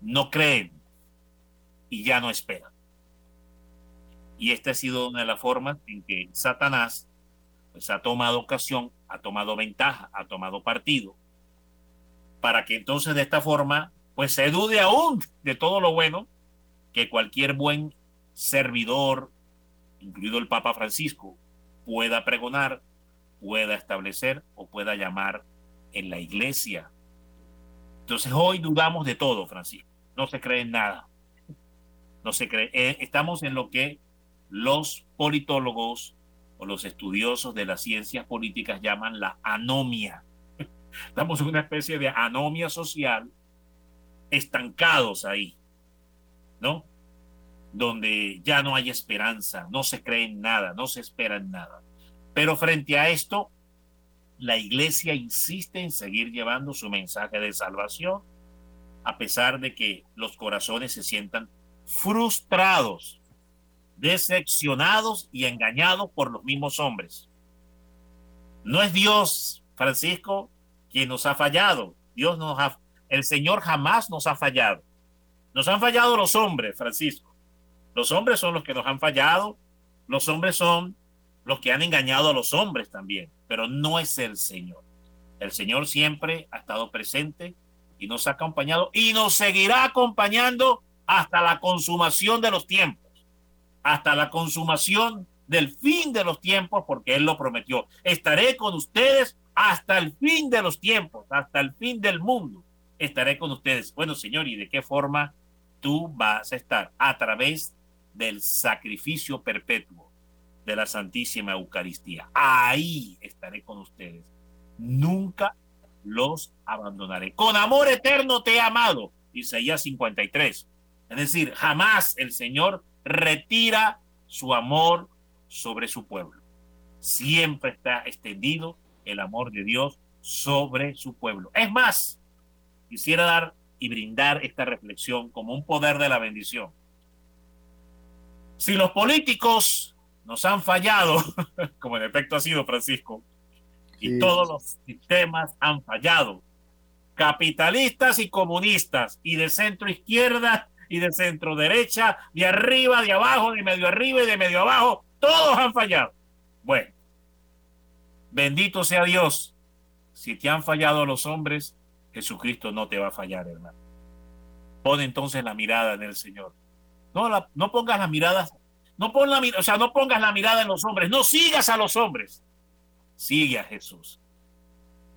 no creen y ya no esperan. Y esta ha sido una de las formas en que Satanás pues, ha tomado ocasión, ha tomado ventaja, ha tomado partido, para que entonces de esta forma pues se dude aún de todo lo bueno que cualquier buen servidor, incluido el Papa Francisco, pueda pregonar, pueda establecer o pueda llamar en la iglesia. Entonces hoy dudamos de todo, Francisco. No se cree en nada. No se cree. Eh, estamos en lo que los politólogos o los estudiosos de las ciencias políticas llaman la anomia. Estamos en una especie de anomia social, estancados ahí, ¿no? Donde ya no hay esperanza, no se cree en nada, no se espera en nada. Pero frente a esto, la iglesia insiste en seguir llevando su mensaje de salvación, a pesar de que los corazones se sientan frustrados, decepcionados y engañados por los mismos hombres. No es Dios, Francisco, quien nos ha fallado. Dios nos ha, el Señor jamás nos ha fallado. Nos han fallado los hombres, Francisco. Los hombres son los que nos han fallado. Los hombres son los que han engañado a los hombres también pero no es el Señor. El Señor siempre ha estado presente y nos ha acompañado y nos seguirá acompañando hasta la consumación de los tiempos, hasta la consumación del fin de los tiempos, porque Él lo prometió. Estaré con ustedes hasta el fin de los tiempos, hasta el fin del mundo. Estaré con ustedes. Bueno, Señor, ¿y de qué forma tú vas a estar? A través del sacrificio perpetuo de la Santísima Eucaristía. Ahí estaré con ustedes. Nunca los abandonaré. Con amor eterno te he amado. Isaías 53. Es decir, jamás el Señor retira su amor sobre su pueblo. Siempre está extendido el amor de Dios sobre su pueblo. Es más, quisiera dar y brindar esta reflexión como un poder de la bendición. Si los políticos nos han fallado, como en efecto ha sido Francisco, y todos los sistemas han fallado. Capitalistas y comunistas, y de centro izquierda y de centro derecha, de arriba, de abajo, de medio arriba y de medio abajo, todos han fallado. Bueno, bendito sea Dios. Si te han fallado los hombres, Jesucristo no te va a fallar, hermano. Pon entonces la mirada en el Señor. No, la, no pongas las miradas no, pon la, o sea, no pongas la mirada en los hombres, no sigas a los hombres. Sigue a Jesús.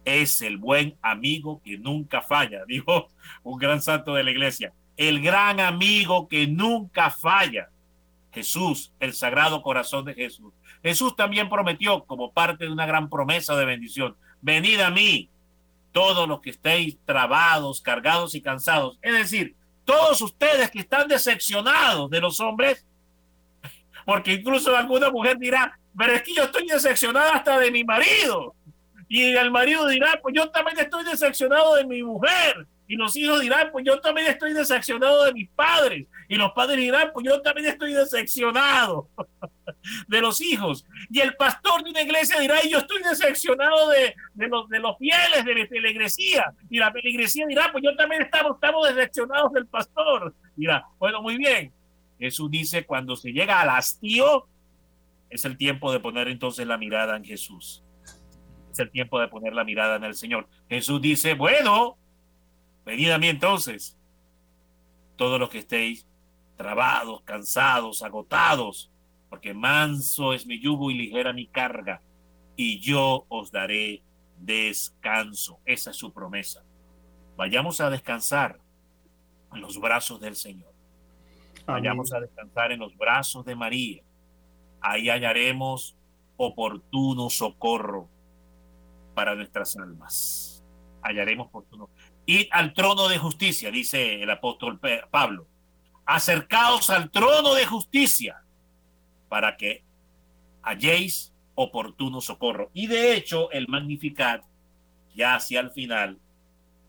Es el buen amigo que nunca falla, dijo un gran santo de la iglesia. El gran amigo que nunca falla. Jesús, el sagrado corazón de Jesús. Jesús también prometió, como parte de una gran promesa de bendición, venid a mí, todos los que estéis trabados, cargados y cansados. Es decir, todos ustedes que están decepcionados de los hombres, porque incluso alguna mujer dirá, pero es que yo estoy decepcionada hasta de mi marido. Y el marido dirá, pues yo también estoy decepcionado de mi mujer. Y los hijos dirán, pues yo también estoy decepcionado de mis padres. Y los padres dirán, pues yo también estoy decepcionado de los hijos. Y el pastor de una iglesia dirá, yo estoy decepcionado de, de, los, de los fieles de la feligresía. Y la feligresía dirá, pues yo también estamos, estamos decepcionados del pastor. Dirá, bueno, muy bien, Jesús dice, cuando se llega al hastío, es el tiempo de poner entonces la mirada en Jesús. Es el tiempo de poner la mirada en el Señor. Jesús dice, bueno, venid a mí entonces, todos los que estéis trabados, cansados, agotados, porque manso es mi yugo y ligera mi carga, y yo os daré descanso. Esa es su promesa. Vayamos a descansar en los brazos del Señor. Vayamos a descansar en los brazos de María. Ahí hallaremos oportuno socorro para nuestras almas. Hallaremos oportuno. Id al trono de justicia, dice el apóstol Pablo. Acercaos al trono de justicia para que halléis oportuno socorro. Y de hecho, el Magnificat, ya hacia el final,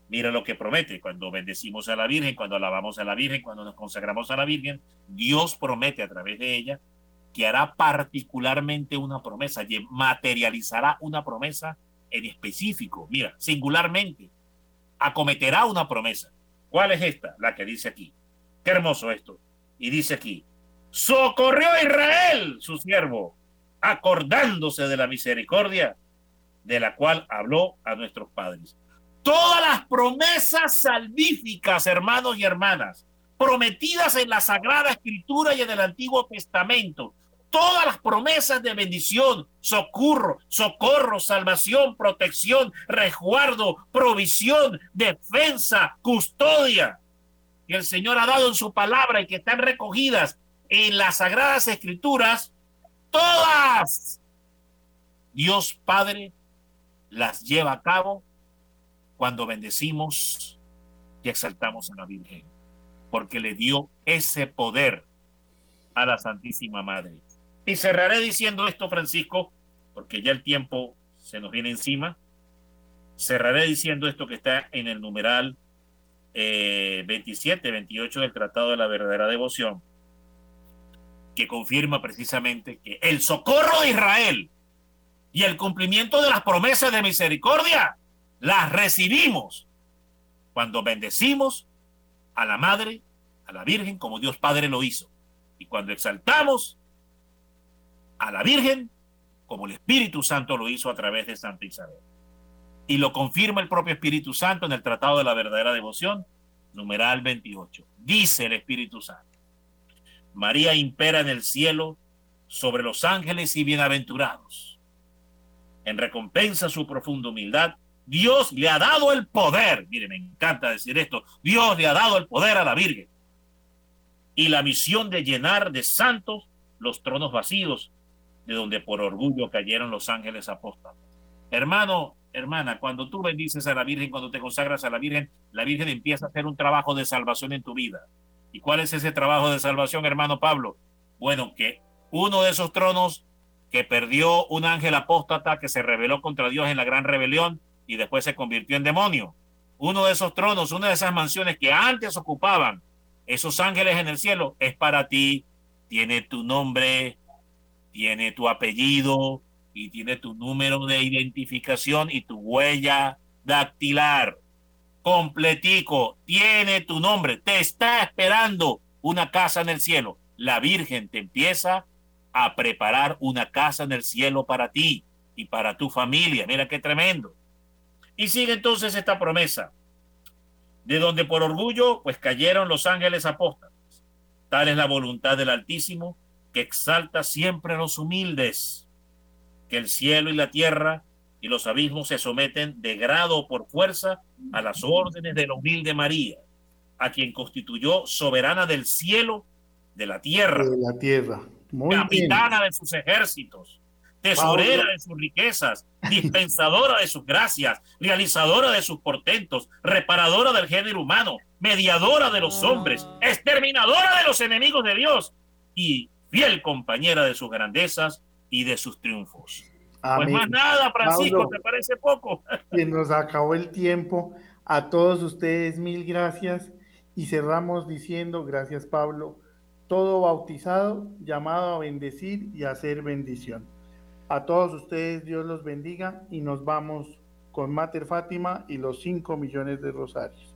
Mira lo que promete cuando bendecimos a la Virgen, cuando alabamos a la Virgen, cuando nos consagramos a la Virgen. Dios promete a través de ella que hará particularmente una promesa, materializará una promesa en específico. Mira, singularmente, acometerá una promesa. ¿Cuál es esta? La que dice aquí. Qué hermoso esto. Y dice aquí, socorrió Israel, su siervo, acordándose de la misericordia de la cual habló a nuestros padres. Todas las promesas salvíficas, hermanos y hermanas, prometidas en la Sagrada Escritura y en el Antiguo Testamento, todas las promesas de bendición, socorro, socorro, salvación, protección, resguardo, provisión, defensa, custodia, que el Señor ha dado en su palabra y que están recogidas en las Sagradas Escrituras, todas Dios Padre las lleva a cabo cuando bendecimos y exaltamos a la Virgen, porque le dio ese poder a la Santísima Madre. Y cerraré diciendo esto, Francisco, porque ya el tiempo se nos viene encima. Cerraré diciendo esto que está en el numeral 27, eh, 28 del Tratado de la Verdadera Devoción, que confirma precisamente que el socorro de Israel y el cumplimiento de las promesas de misericordia las recibimos cuando bendecimos a la Madre, a la Virgen, como Dios Padre lo hizo. Y cuando exaltamos a la Virgen, como el Espíritu Santo lo hizo a través de Santa Isabel. Y lo confirma el propio Espíritu Santo en el Tratado de la Verdadera Devoción, numeral 28. Dice el Espíritu Santo, María impera en el cielo sobre los ángeles y bienaventurados en recompensa a su profunda humildad, Dios le ha dado el poder, mire, me encanta decir esto, Dios le ha dado el poder a la Virgen y la misión de llenar de santos los tronos vacíos de donde por orgullo cayeron los ángeles apóstoles. Hermano, hermana, cuando tú bendices a la Virgen, cuando te consagras a la Virgen, la Virgen empieza a hacer un trabajo de salvación en tu vida. ¿Y cuál es ese trabajo de salvación, hermano Pablo? Bueno, que uno de esos tronos que perdió un ángel apóstata que se rebeló contra Dios en la gran rebelión y después se convirtió en demonio. Uno de esos tronos, una de esas mansiones que antes ocupaban esos ángeles en el cielo, es para ti, tiene tu nombre, tiene tu apellido y tiene tu número de identificación y tu huella dactilar. Completico, tiene tu nombre, te está esperando una casa en el cielo. La Virgen te empieza a preparar una casa en el cielo para ti y para tu familia. Mira qué tremendo. Y sigue entonces esta promesa, de donde por orgullo pues cayeron los ángeles apóstoles. Tal es la voluntad del Altísimo, que exalta siempre a los humildes, que el cielo y la tierra y los abismos se someten de grado o por fuerza a las órdenes de la humilde María, a quien constituyó soberana del cielo, de la tierra. De la tierra capitana de sus ejércitos, tesorera de sus riquezas, dispensadora de sus gracias, realizadora de sus portentos, reparadora del género humano, mediadora de los hombres, exterminadora de los enemigos de Dios y fiel compañera de sus grandezas y de sus triunfos. Pues más nada, Francisco, ¿te parece poco? Que nos acabó el tiempo. A todos ustedes, mil gracias. Y cerramos diciendo, gracias Pablo, todo bautizado, llamado a bendecir y a hacer bendición. A todos ustedes Dios los bendiga y nos vamos con Mater Fátima y los cinco millones de rosarios.